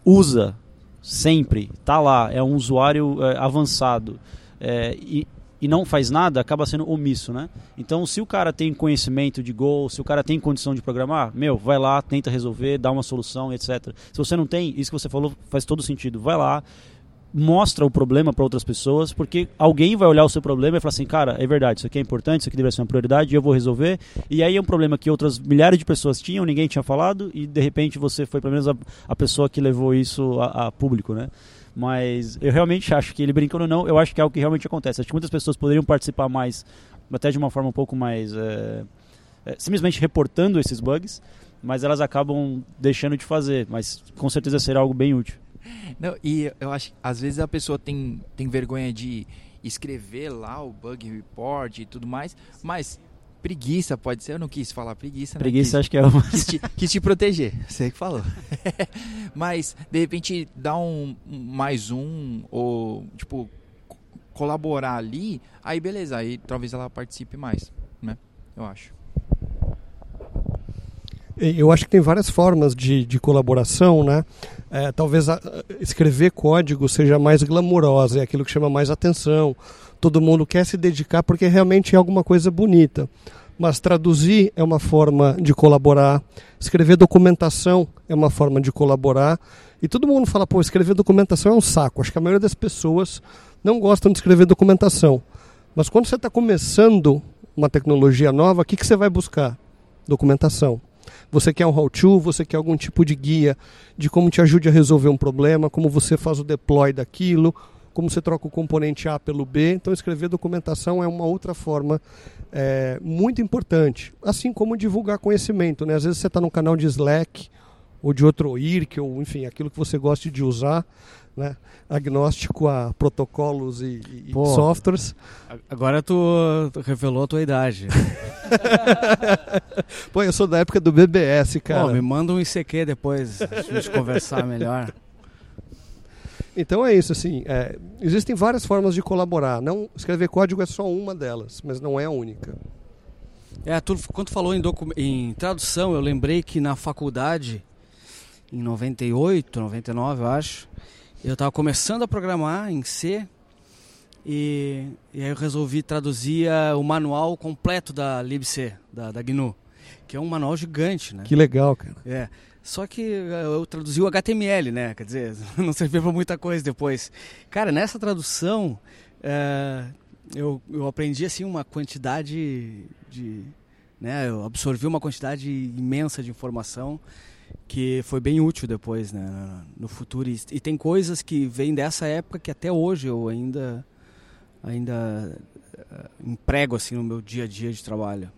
F: usa sempre, tá lá, é um usuário é, avançado é, e, e não faz nada, acaba sendo omisso, né? Então, se o cara tem conhecimento de Go, se o cara tem condição de programar, meu, vai lá, tenta resolver, dá uma solução, etc. Se você não tem, isso que você falou faz todo sentido. Vai lá, mostra o problema para outras pessoas, porque alguém vai olhar o seu problema e falar assim, cara, é verdade, isso aqui é importante, isso aqui deve ser uma prioridade, eu vou resolver. E aí é um problema que outras milhares de pessoas tinham, ninguém tinha falado, e de repente você foi pelo menos a, a pessoa que levou isso a, a, público, né? Mas eu realmente acho que ele brincando ou não, eu acho que é algo que realmente acontece. Acho que muitas pessoas poderiam participar mais, até de uma forma um pouco mais. É, é, simplesmente reportando esses bugs, mas elas acabam deixando de fazer. Mas com certeza será algo bem útil.
A: Não, e eu acho que às vezes a pessoa tem, tem vergonha de escrever lá o bug report e tudo mais, mas preguiça pode ser, eu não quis falar preguiça, né?
F: Preguiça
A: Quis-
F: acho que é uma.
A: quis te, quis te proteger, <laughs> você que falou. <laughs> Mas, de repente, dar um mais um, ou, tipo, co- colaborar ali, aí beleza, aí talvez ela participe mais, né? Eu acho.
E: Eu acho que tem várias formas de, de colaboração, né? É, talvez a- escrever código seja mais glamourosa, é aquilo que chama mais atenção. Todo mundo quer se dedicar porque realmente é alguma coisa bonita. Mas traduzir é uma forma de colaborar, escrever documentação é uma forma de colaborar. E todo mundo fala, pô, escrever documentação é um saco. Acho que a maioria das pessoas não gostam de escrever documentação. Mas quando você está começando uma tecnologia nova, o que, que você vai buscar? Documentação. Você quer um how-to, você quer algum tipo de guia de como te ajude a resolver um problema, como você faz o deploy daquilo, como você troca o componente A pelo B. Então, escrever documentação é uma outra forma é, muito importante. Assim como divulgar conhecimento. Né? Às vezes você está no canal de Slack ou de outro IRC, ou enfim, aquilo que você goste de usar, né? agnóstico a protocolos e, e
H: Pô.
E: softwares.
H: Agora tu, tu revelou a tua idade. <laughs>
E: Pô, eu sou da época do BBS, cara.
H: Pô, me manda um ICQ depois, pra gente conversar melhor.
E: Então é isso, assim, é, existem várias formas de colaborar. Não escrever código é só uma delas, mas não é a única.
H: É, tu, quando falou em, em tradução, eu lembrei que na faculdade, em 98, 99, eu acho, eu estava começando a programar em C e, e aí eu resolvi traduzir ah, o manual completo da libc, da, da GNU, que é um manual gigante, né?
E: Que legal, cara.
H: É. Só que eh, eu traduzi o HTML, né? Quer dizer, <laughs> não serviu para muita coisa depois. Cara, nessa tradução, eh, eu, eu aprendi assim uma quantidade de. Né, eu absorvi uma quantidade imensa de informação que foi bem útil depois, né, no futuro. E, tem coisas que vêm dessa época que até hoje eu ainda, ainda eh, emprego assim no meu dia a dia de trabalho.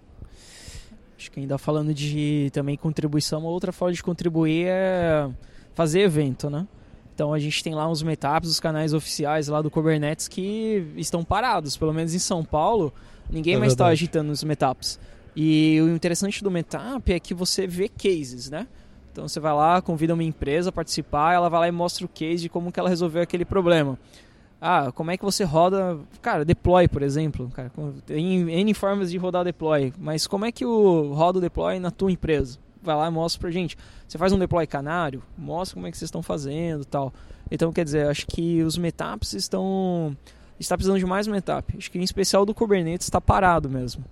G: Acho que ainda falando de também contribuição, uma outra forma de contribuir é fazer evento, né? Então a gente tem lá uns meetups, os canais oficiais lá do Kubernetes que estão parados, pelo menos em São Paulo, ninguém
E: É
G: mais está agitando os meetups. E o interessante do meetup é que você vê cases, né? Então você vai lá, convida uma empresa a participar, ela vai lá e mostra o case de como que ela resolveu aquele problema. Ah, como é que você roda, cara, deploy, por exemplo, cara, tem N formas de rodar deploy, mas como é que o roda o deploy na tua empresa? Vai lá e mostra pra gente. Você faz um deploy canário, mostra como é que vocês estão fazendo, tal. Então, quer dizer, acho que os meetups estão está precisando de mais meetup. Acho que em especial do Kubernetes está parado mesmo.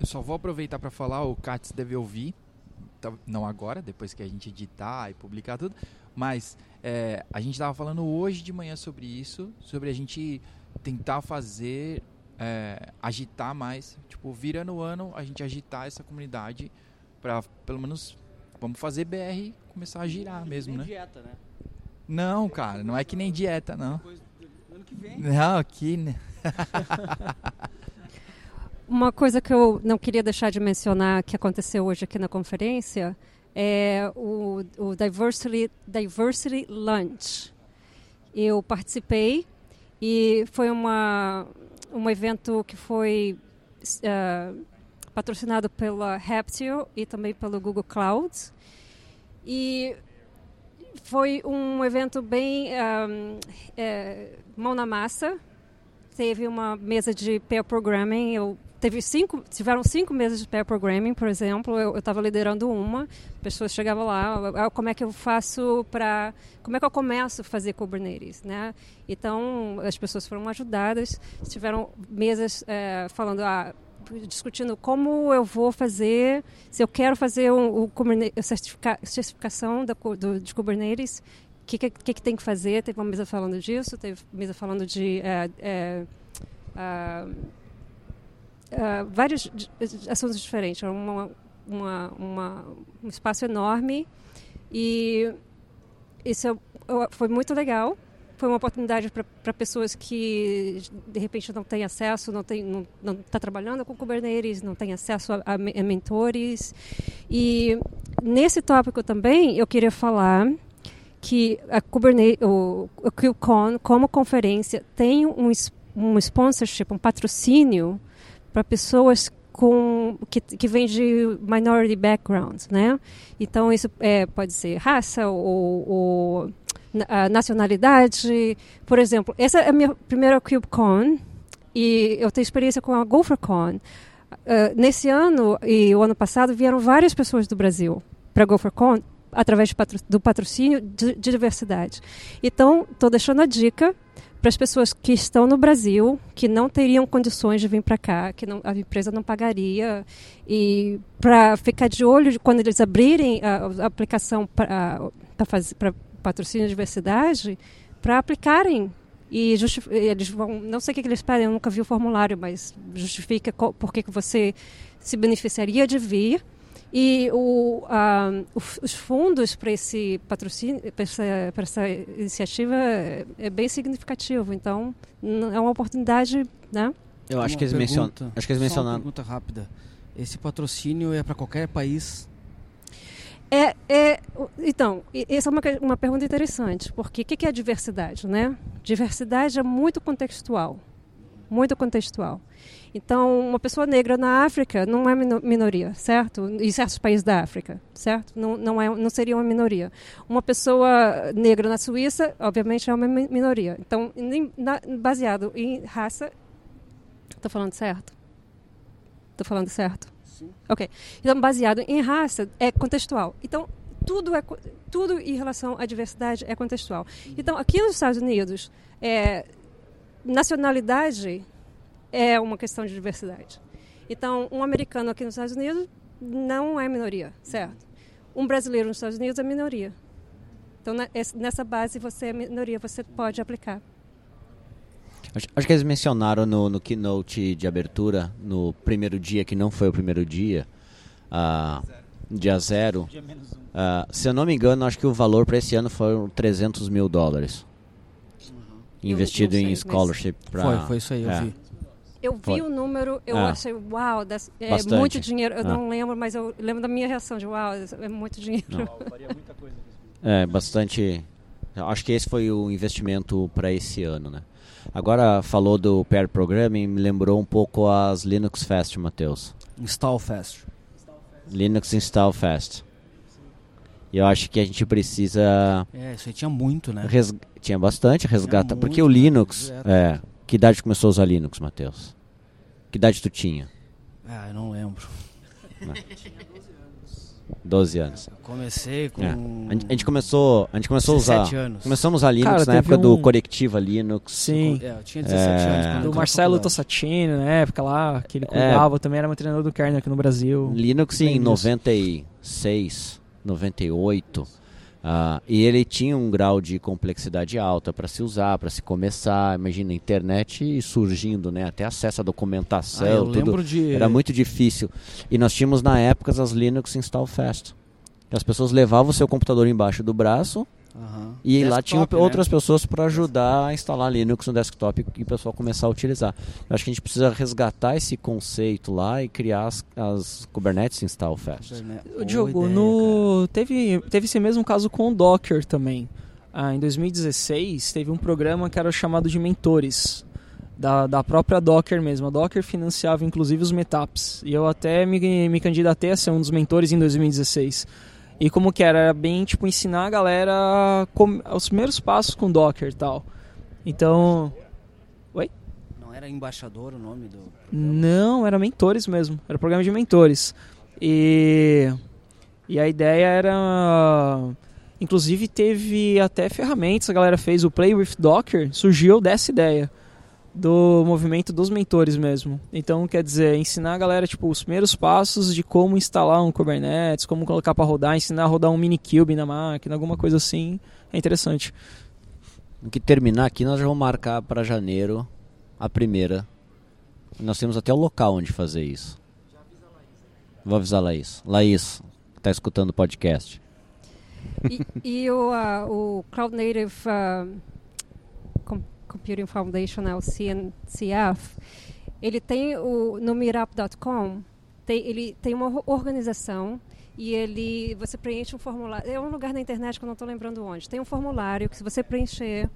A: Eu só vou aproveitar para falar, o Katz deve ouvir, não agora, depois que a gente editar e publicar tudo, mas é, a gente estava falando hoje de manhã sobre isso, sobre a gente tentar fazer, é, agitar mais, tipo, virando o ano, a gente agitar essa comunidade para, pelo menos, vamos fazer BR começar a girar mesmo, né?
H: dieta, né?
A: Não, cara, não é que nem dieta, não.
H: Depois ano que vem.
A: Não, aqui, né? <laughs>
C: Uma coisa que eu não queria deixar de mencionar que aconteceu hoje aqui na conferência é o, o Diversity, Diversity Lunch. Eu participei e foi uma, um evento que foi eh, patrocinado pela Haptio e também pelo Google Cloud. E foi um evento bem ahm, eh, mão na massa. Teve uma mesa de pair programming. Eu teve cinco, tiveram cinco mesas de pair programming, por exemplo. Eu estava liderando uma. Pessoas chegavam lá, "Ah, como é que eu faço para, como é que eu começo a fazer Kubernetes, né? Então as pessoas foram ajudadas. Tiveram mesas eh, falando, ah, discutindo como eu vou fazer, se eu quero fazer Kuberne- a certifica, certificação da, do, de Kubernetes, o que, que, que tem que fazer? Teve uma mesa falando disso, teve mesa falando de é, é, ah, ah, vários assuntos diferentes. Era uma, uma, uma, um espaço enorme e isso é- foi muito legal. Foi uma oportunidade para pessoas que de repente não têm acesso, não tem, não está trabalhando com Kubernetes, não tem acesso a, a me- a mentores. E nesse tópico também eu queria falar que a Kubernetes, o, o KubeCon, como conferência, tem um, um sponsorship, um patrocínio para pessoas com que, que vem de minority background, né? Então isso é, pode ser raça ou, ou nacionalidade. Por exemplo, essa é a minha primeira KubeCon e eu tenho experiência com a GopherCon. Uh, nesse ano e o ano passado vieram várias pessoas do Brasil para a GopherCon através patro do patrocínio de, de diversidade. Então, estou deixando a dica para as pessoas que estão no Brasil, que não teriam condições de vir para cá, que não, a empresa não pagaria, e para ficar de olho quando eles abrirem a, a aplicação para patrocínio de diversidade, para aplicarem. E eles vão, não sei o que eles pedem, eu nunca vi o formulário, mas justifica por que você se beneficiaria de vir e o, uh, os fundos para esse patrocínio, para essa, essa, iniciativa é, é bem significativo. Então, é uma oportunidade, né?
B: Eu acho que eles mencionam. Acho que eles mencionaram.
H: Uma pergunta rápida. Esse patrocínio é para qualquer país?
C: É, é, então, essa é uma, uma pergunta interessante, porque o que, que é diversidade, né? Diversidade é muito contextual, muito contextual. Então, uma pessoa negra na África não é minoria, certo? Em certos países da África, certo? Não, não, é, não seria uma minoria. Uma pessoa negra na Suíça, obviamente, é uma minoria. Então, na, baseado em raça. Estou falando certo? Estou falando certo? Sim. Ok. Então, baseado em raça, é contextual. Então, tudo, é, tudo em relação à diversidade é contextual. Então, aqui nos Estados Unidos, é, nacionalidade é uma questão de diversidade. Então, um americano aqui nos Estados Unidos não é minoria, certo? Um brasileiro nos Estados Unidos é minoria. Então, nessa base, você é minoria, você pode aplicar.
B: Acho, acho que eles mencionaram no, no keynote de abertura, no primeiro dia, que não foi o primeiro dia, uh, dia zero. Uh, se eu não me engano, acho que o valor para esse ano foram 300 mil dólares. Uhum. Investido sei, em scholarship. Pra,
H: foi, foi isso aí, eu é. vi.
C: Eu vi Foi. o número, eu ah. achei, uau, das, é Bastante. muito dinheiro. Eu ah. não lembro, mas eu lembro da minha reação de, uau, é muito dinheiro. muita
B: coisa. É, bastante. Acho que esse foi o investimento para esse ano, né? Agora falou do pair programming, me lembrou um pouco as Linux Fest, Matheus.
H: Install Fest.
B: Linux Install Fest. E eu acho que a gente precisa.
H: É, isso aí tinha muito, né?
B: Res... Tinha bastante resgata. Porque o Linux. É, que idade começou a usar Linux, Matheus? Que idade tu tinha?
H: Ah, eu não lembro.
B: Não. 12 anos.
H: comecei com.
B: É. A, gente, começou, a gente começou a usar. Anos. Começamos a usar Linux Cara, na época um... do Correctiva Linux.
G: Sim.
H: É, eu tinha 17 é... anos.
G: Do Marcelo Tossatini, na época lá, que ele é. cuidava, é... também era um treinador do kernel aqui no Brasil.
B: Linux em 96, 98. Uh, e ele tinha um grau de complexidade alta para se usar, para se começar. Imagina, internet surgindo, né? Até acesso à documentação, ah, tudo. De... Era muito difícil. E nós tínhamos na época as Linux Install Fast. As pessoas levavam o seu computador embaixo do braço Uhum. E desktop, lá tinha né? outras pessoas para ajudar a instalar Linux no desktop e o pessoal começar a utilizar. Eu acho que a gente precisa resgatar esse conceito lá e criar as, as Kubernetes Install Fast.
G: O Diogo, ideia, no... teve, teve esse mesmo caso com o Docker também. Ah, em 2016 teve um programa que era chamado de Mentores. Da, da própria Docker mesmo. A Docker financiava inclusive os meetups. E eu até me, me candidatei a ser um dos mentores em 2016. E como que era? Era bem, tipo, ensinar a galera os primeiros passos com Docker e tal. Então... Oi?
H: Não era embaixador o nome do...
G: Programa? Não, era mentores mesmo. Era programa de mentores. E... E a ideia era... Inclusive teve até ferramentas, a galera fez o Play with Docker, surgiu dessa ideia do movimento dos mentores mesmo. Então, quer dizer, ensinar a galera tipo os primeiros passos de como instalar um Kubernetes, como colocar para rodar, ensinar a rodar um Minikube na máquina, alguma coisa assim, é interessante.
B: No que terminar aqui, nós já vamos marcar para janeiro a primeira. Nós temos até o local onde fazer isso. Vou avisar a Laís. Laís, que está escutando o podcast.
C: E, e o, uh, o Cloud Native uh, Computing Foundation, né, o CNCF, ele tem o, no meetup.com, tem, ele tem uma organização e ele você preenche um formulário. É um lugar na internet que eu não estou lembrando onde. Tem um formulário que se você preencher,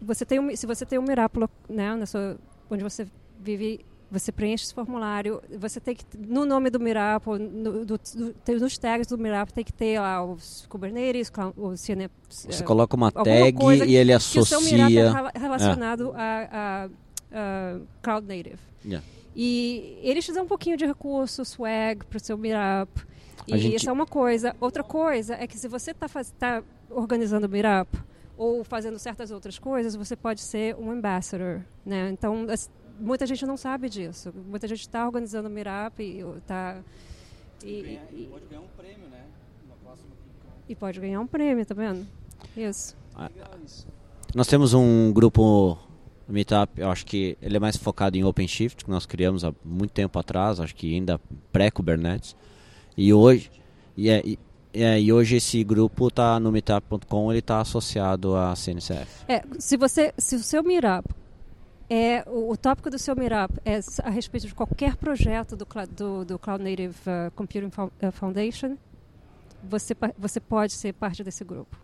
C: você tem um, se você tem um Mirápolis, né, na sua, onde você vive, você preenche esse formulário. Você tem que no nome do Mirápolis, no, do, do, nos tags do Mirápolis tem que ter lá os Kubernetes, os CNP,
B: Você coloca uma tag e ele
C: que o seu
B: associa.
C: Mirápolis é relacionado a, a, a Cloud Native.
B: Yeah.
C: E eles te dão um pouquinho de recurso, swag para o seu Meetup. E
B: gente-
C: isso é uma coisa. Outra coisa é que se você está tá organizando o Meetup ou fazendo certas outras coisas, você pode ser um ambassador. Né? Então, muita gente não sabe disso. Muita gente está organizando o Meetup e está... E, e,
H: Pode ganhar um prêmio, né? Na próxima
C: e pode ganhar um prêmio, tá vendo? Isso.
B: Nós temos um grupo Meetup, eu acho que ele é mais focado em OpenShift, que nós criamos há muito tempo atrás, acho que ainda pré-Kubernetes. E hoje, e, é, e, é, e hoje esse grupo está no meetup.com, ele está associado à CNCF.
C: É, se você, se o seu Meetup é o, o tópico do seu Meetup é a respeito de qualquer projeto do, do, do Cloud Native uh, Computing uh, Foundation, você você pode ser parte desse grupo.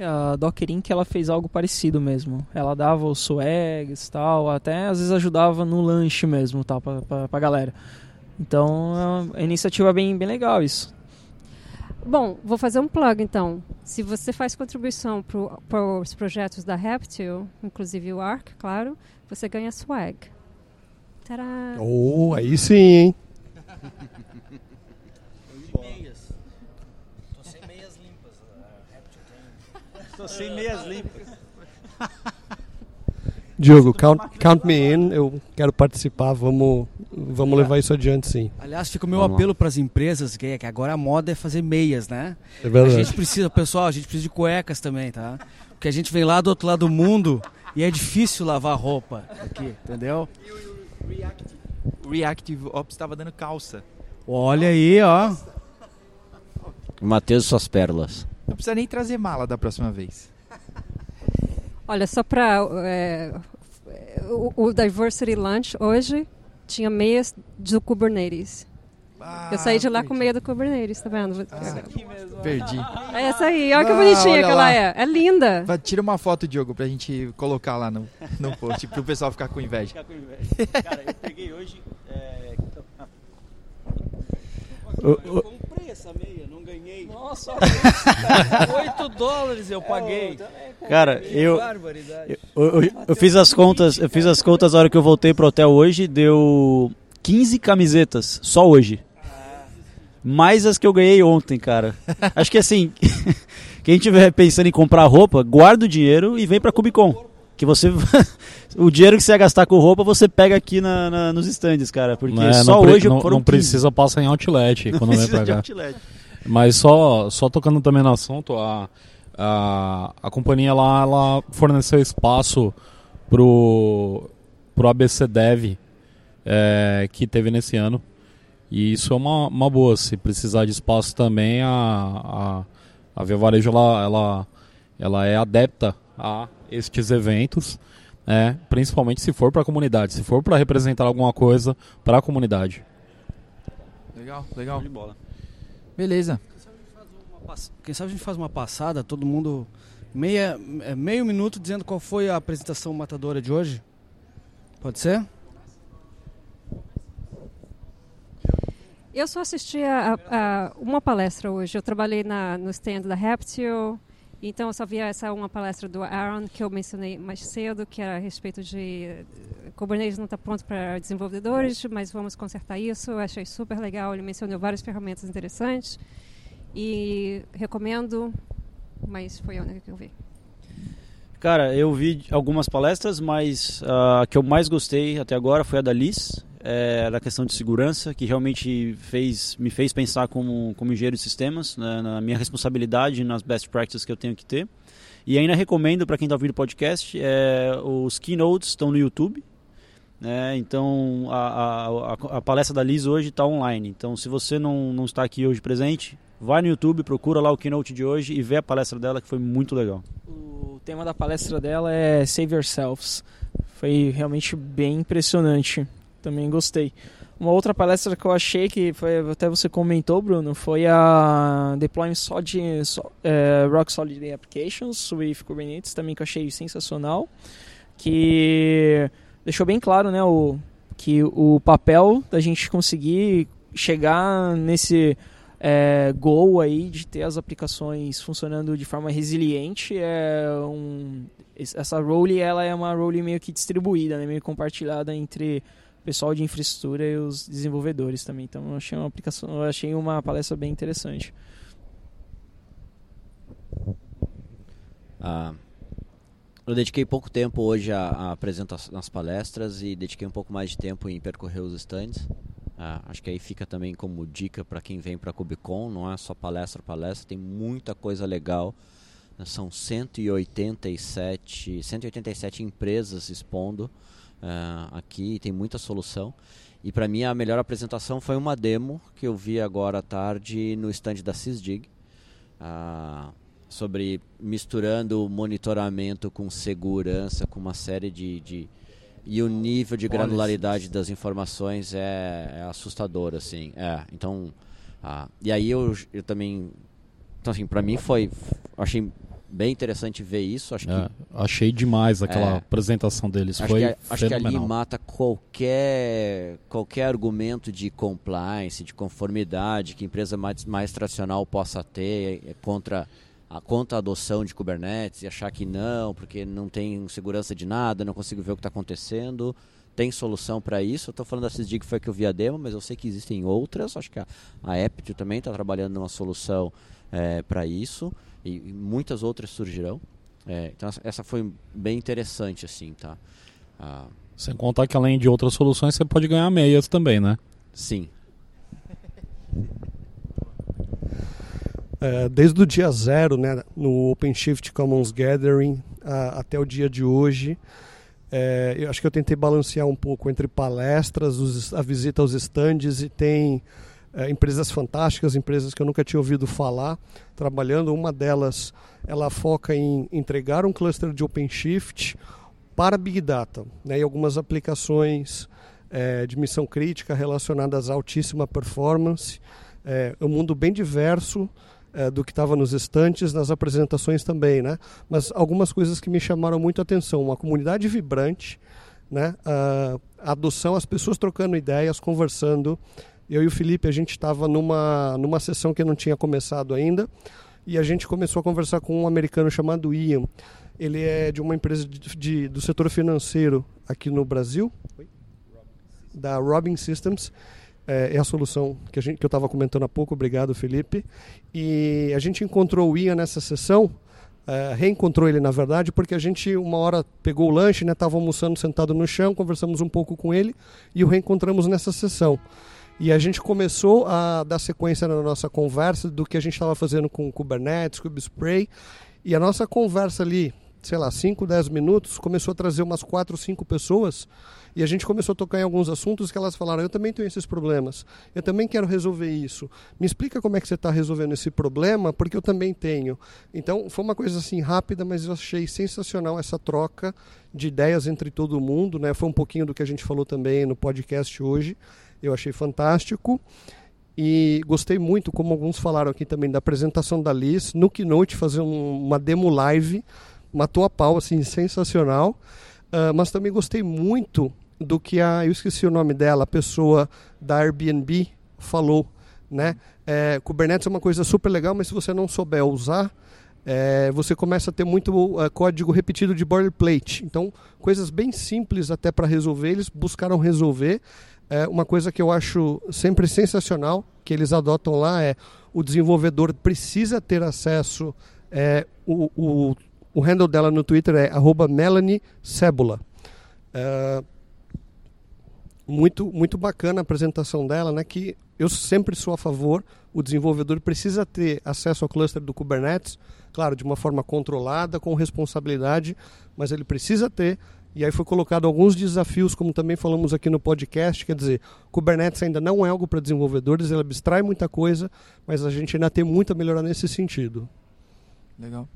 F: A Docker Inc. ela fez algo parecido mesmo. Ela dava os swags tal, até às vezes ajudava no lanche mesmo, tal, pra, pra, pra galera. Então é uma iniciativa bem, bem legal isso.
C: Bom, vou fazer um plug então. Se você faz contribuição para os projetos da Reptil, inclusive o ARC, claro, você ganha swag. Tadá!
E: Oh, aí sim, hein?
H: meias. Tô sem meias limpas. A
I: Tô sem meias limpas.
E: Diogo, count, count me in, eu quero participar, vamos, vamos levar isso adiante sim.
H: Aliás, fica o meu
B: Vamos
H: apelo para as empresas, que, que agora a moda é fazer meias, né?
E: É
H: A
E: verdade.
H: gente precisa, pessoal, a gente precisa de cuecas também, tá? Porque a gente vem lá do outro lado do mundo e é difícil lavar roupa aqui, entendeu?
A: O Reactive Ops estava dando calça.
H: Olha aí, ó.
B: Matheus, suas pérolas.
A: Não precisa nem trazer mala da próxima vez.
C: Olha, só para o, o Diversity Lunch hoje tinha meias do Kubernetes. Eu saí de lá com meia do Kubernetes, tá vendo?
A: Perdi.
C: É essa aí, olha que
A: Ah,
C: bonitinha
A: olha
C: que ela
A: lá.
C: é. É linda.
A: Vai, Tira uma foto, Diogo, pra gente colocar lá no, no post, pro pessoal ficar com inveja.
I: Ficar com inveja. Cara, eu peguei hoje. É... <laughs> Eu comprei essa meia, não. Nossa, <laughs> 8 dólares eu paguei.
F: Cara, eu,
I: Barbaridade.
F: eu, eu- eu fiz as contas, eu fiz as contas na hora que eu voltei pro hotel hoje, deu 15 camisetas só hoje. Mais as que eu ganhei ontem, cara. Acho que assim, <laughs> quem tiver pensando em comprar roupa, guarda o dinheiro e vem pra Cubicon. Que você <laughs> o dinheiro que você ia gastar com roupa, você pega aqui na, na- nos stands, cara, porque
D: É,
F: só
D: não
F: hoje
D: não,
F: foram
D: não
F: 15.
D: precisa passar em outlet quando vem
F: Precisa
D: pra
F: de
D: cá. Mas só, só tocando também no assunto, a, a, a companhia lá ela forneceu espaço pro, pro ABC Dev é, que teve nesse ano. E isso é uma, uma boa. Se precisar de espaço também, a, a, a Via Varejo ela, ela, ela é adepta a estes eventos. É, principalmente se for para a comunidade, se for para representar alguma coisa para a comunidade.
A: Legal, legal.
I: De bola.
A: Beleza.
H: Quem sabe a gente faz uma passada, todo mundo. Meia, é, meio minuto dizendo qual foi a apresentação matadora de hoje? Pode ser?
C: Eu só assisti a, a- uma palestra hoje. Eu trabalhei na, no stand da Reptil, então eu só vi essa uma palestra do Aaron que eu mencionei mais cedo, que era a respeito de eh, Kubernetes não está pronto para desenvolvedores, mas vamos consertar isso. Eu achei super legal. Ele mencionou várias ferramentas interessantes e recomendo, mas foi a única que eu vi.
F: Cara, eu vi algumas palestras, mas ah, a que eu mais gostei até agora foi a da Liz, é, da questão de segurança, que realmente fez, me fez pensar como, como engenheiro de sistemas, né, na minha responsabilidade nas best practices que eu tenho que ter. E ainda recomendo para quem está ouvindo o podcast, é, os keynotes estão no YouTube. né, então a, a, a- palestra da Liz hoje está online. Então se você não, não está aqui hoje presente, vai no YouTube, procura lá o keynote de hoje e vê a palestra dela que foi muito legal.
G: O tema da palestra dela é Save Yourselves. Foi realmente bem impressionante. Também gostei. Uma outra palestra que eu achei que foi até você comentou, Bruno, foi a Deploying Solid, é, Rock Solid Applications with Kubernetes, também que eu achei sensacional, que deixou bem claro, né, o que o papel da gente conseguir chegar nesse é, goal aí de ter as aplicações funcionando de forma resiliente é um essa role ela é uma role meio que distribuída, né, meio compartilhada entre pessoal de infraestrutura e os desenvolvedores também. Então eu achei uma aplicação, eu achei uma palestra bem interessante.
B: Ah, eu dediquei pouco tempo hoje a, a apresentação nas palestras e dediquei um pouco mais de tempo em percorrer os stands. Ah, acho que aí fica também como dica para quem vem para a Cubicon, não é só palestra, palestra, tem muita coisa legal. São 187, 187 empresas expondo uh, aqui, tem muita solução. E para mim a melhor apresentação foi uma demo que eu vi agora à tarde no stand da Sysdig. Uh, sobre misturando monitoramento com segurança, com uma série de, de e o nível de granularidade das informações é, é assustador, assim. É, então, ah, e aí eu, eu também, então assim, para mim foi, achei bem interessante ver isso. Acho é, que,
D: achei demais aquela é, apresentação deles.
B: Acho
D: foi
B: que, acho que ali mata qualquer qualquer argumento de compliance, de conformidade que empresa mais, mais tradicional possa ter contra a, contra a adoção de Kubernetes e achar que não, porque não tem segurança de nada, não consigo ver o que está acontecendo. Tem solução para isso. Estou falando da Sysdig que foi que eu vi a demo, mas eu sei que existem outras. Acho que a, a Aptio também está trabalhando numa solução é, para isso e, e, muitas outras surgirão. É, então essa foi bem interessante assim, tá?
D: Ah, Sem contar que além de outras soluções você pode ganhar meias também, né?
B: Sim.
E: É, desde o dia zero, né, no OpenShift Commons Gathering a, até o dia de hoje, é, eu acho que eu tentei balancear um pouco entre palestras, os, a visita aos estandes e tem é, empresas fantásticas, empresas que eu nunca tinha ouvido falar, trabalhando. Uma delas, ela foca em entregar um cluster de OpenShift para Big Data, né, e algumas aplicações é, de missão crítica relacionadas a altíssima performance. É um mundo bem diverso, é, do que estava nos estantes, nas apresentações também, né? Mas algumas coisas que me chamaram muito a atenção, uma comunidade vibrante, né? a adoção, as pessoas trocando ideias, conversando. Eu e o Felipe, a gente estava numa, numa sessão que não tinha começado ainda, e a gente começou a conversar com um americano chamado Ian. Ele é de uma empresa de, de do setor financeiro aqui no Brasil, da Robin Systems é, é a solução que, a gente, que eu estava comentando há pouco. Obrigado, Felipe. E a gente encontrou o Ian nessa sessão. É, reencontrou ele na verdade porque a gente uma hora pegou o lanche né estava almoçando sentado no chão conversamos um pouco com ele e o reencontramos nessa sessão e a gente começou a dar sequência na nossa conversa do que a gente estava fazendo com Kubernetes, Kubespray e a nossa conversa ali sei lá, 5, 10 minutos, começou a trazer umas 4, 5 pessoas e a gente começou a tocar em alguns assuntos que elas falaram: eu também tenho esses problemas, eu também quero resolver isso. Me explica como é que você está resolvendo esse problema, porque eu também tenho. Então foi uma coisa assim rápida, mas eu achei sensacional essa troca de ideias entre todo mundo. Né? Foi um pouquinho do que a gente falou também no podcast hoje. Eu achei fantástico. E gostei muito, como alguns falaram aqui também, da apresentação da Liz no Keynote, fazer um, uma demo live matou a pau, assim, sensacional. Uh, mas também gostei muito do que a, eu esqueci o nome dela, a pessoa da Airbnb falou, né? É, Kubernetes é uma coisa super legal, mas se você não souber usar, é, você começa a ter muito uh, código repetido de boilerplate. Então, coisas bem simples até para resolver, eles buscaram resolver. É, uma coisa que eu acho sempre sensacional, que eles adotam lá, é o desenvolvedor precisa ter acesso é, o, o o handle dela no Twitter é Melanie Cebula. É, muito, muito bacana a apresentação dela, né? Que eu sempre sou a favor, o desenvolvedor precisa ter acesso ao cluster do Kubernetes, claro, de uma forma controlada, com responsabilidade, mas ele precisa ter. E aí foi colocado alguns desafios, como também falamos aqui no podcast, quer dizer, Kubernetes ainda não é algo para desenvolvedores, ele abstrai muita coisa, mas a gente ainda tem muito a melhorar nesse sentido.
J: Legal.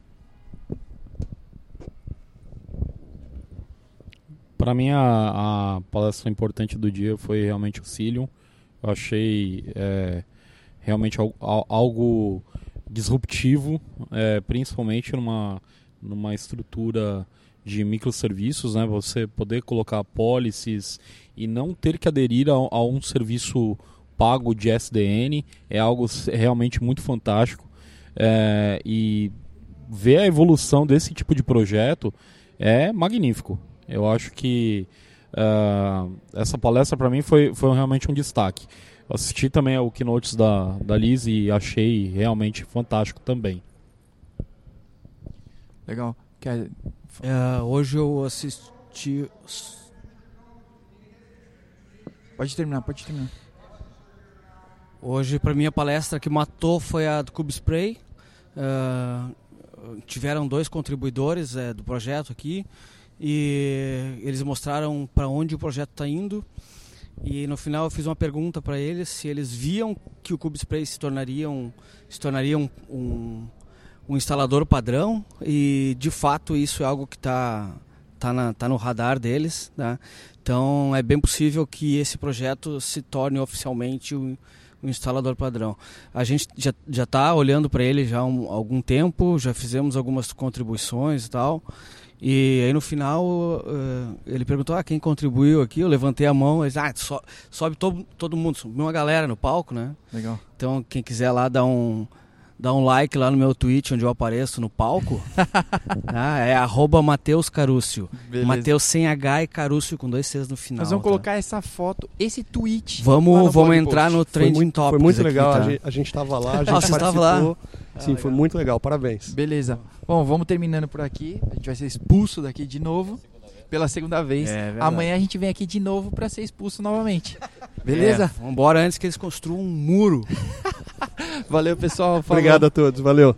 D: Para mim, a, a, palestra importante do dia foi realmente o Cilium. Eu achei é, realmente algo, algo disruptivo, é, principalmente numa, numa estrutura de microserviços, né? Você poder colocar policies e não ter que aderir a, a um serviço pago de SDN é algo realmente muito fantástico. É, e ver a evolução desse tipo de projeto é magnífico. Eu acho que uh, essa palestra para mim foi, foi realmente um destaque. Eu assisti também ao keynotes da, da Liz e achei realmente fantástico também.
J: Legal. Quer...
H: É, hoje eu assisti.
J: Pode terminar, pode terminar.
H: Hoje, para mim, a palestra que matou foi a do Cube Spray. Uh, tiveram dois contribuidores uh, do projeto aqui e eles mostraram para onde o projeto está indo. E no final eu fiz uma pergunta para eles se eles viam que o Cube Spray se tornaria um, se tornaria um, um, um instalador padrão e de fato isso é algo que está tá, na, tá no radar deles. Né? Então é bem possível que esse projeto se torne oficialmente um, um instalador padrão. A gente já está olhando para ele já há um, algum tempo, já fizemos algumas contribuições e tal. E aí no final uh, ele perguntou ah, quem contribuiu aqui, eu levantei a mão, eles, ah, so, sobe todo, todo mundo, subiu uma galera no palco, né?
J: Legal.
H: Então quem quiser lá dar um, dá um like lá no meu tweet onde eu apareço no palco. ah, <laughs> é arroba Mateus Carúcio. Mateus sem H e Carúcio com dois Cs no final.
J: Nós vamos
H: tá?
J: colocar essa foto, esse tweet.
H: Vamos, vamos entrar no Trending Topics.
E: Foi muito
H: aqui,
E: legal,
H: tá?
E: a gente estava lá, a <laughs> gente
H: você
E: participou.
H: lá?
E: Sim, ah, foi muito legal, parabéns.
J: Beleza. Bom, vamos terminando por aqui. A gente vai ser expulso daqui de novo pela segunda vez.
H: É,
J: Amanhã a gente vem aqui de novo para ser expulso novamente. Beleza?
H: É, vambora antes que eles construam um muro. <laughs>
J: Valeu, pessoal. Falou.
E: Obrigado a todos. Valeu.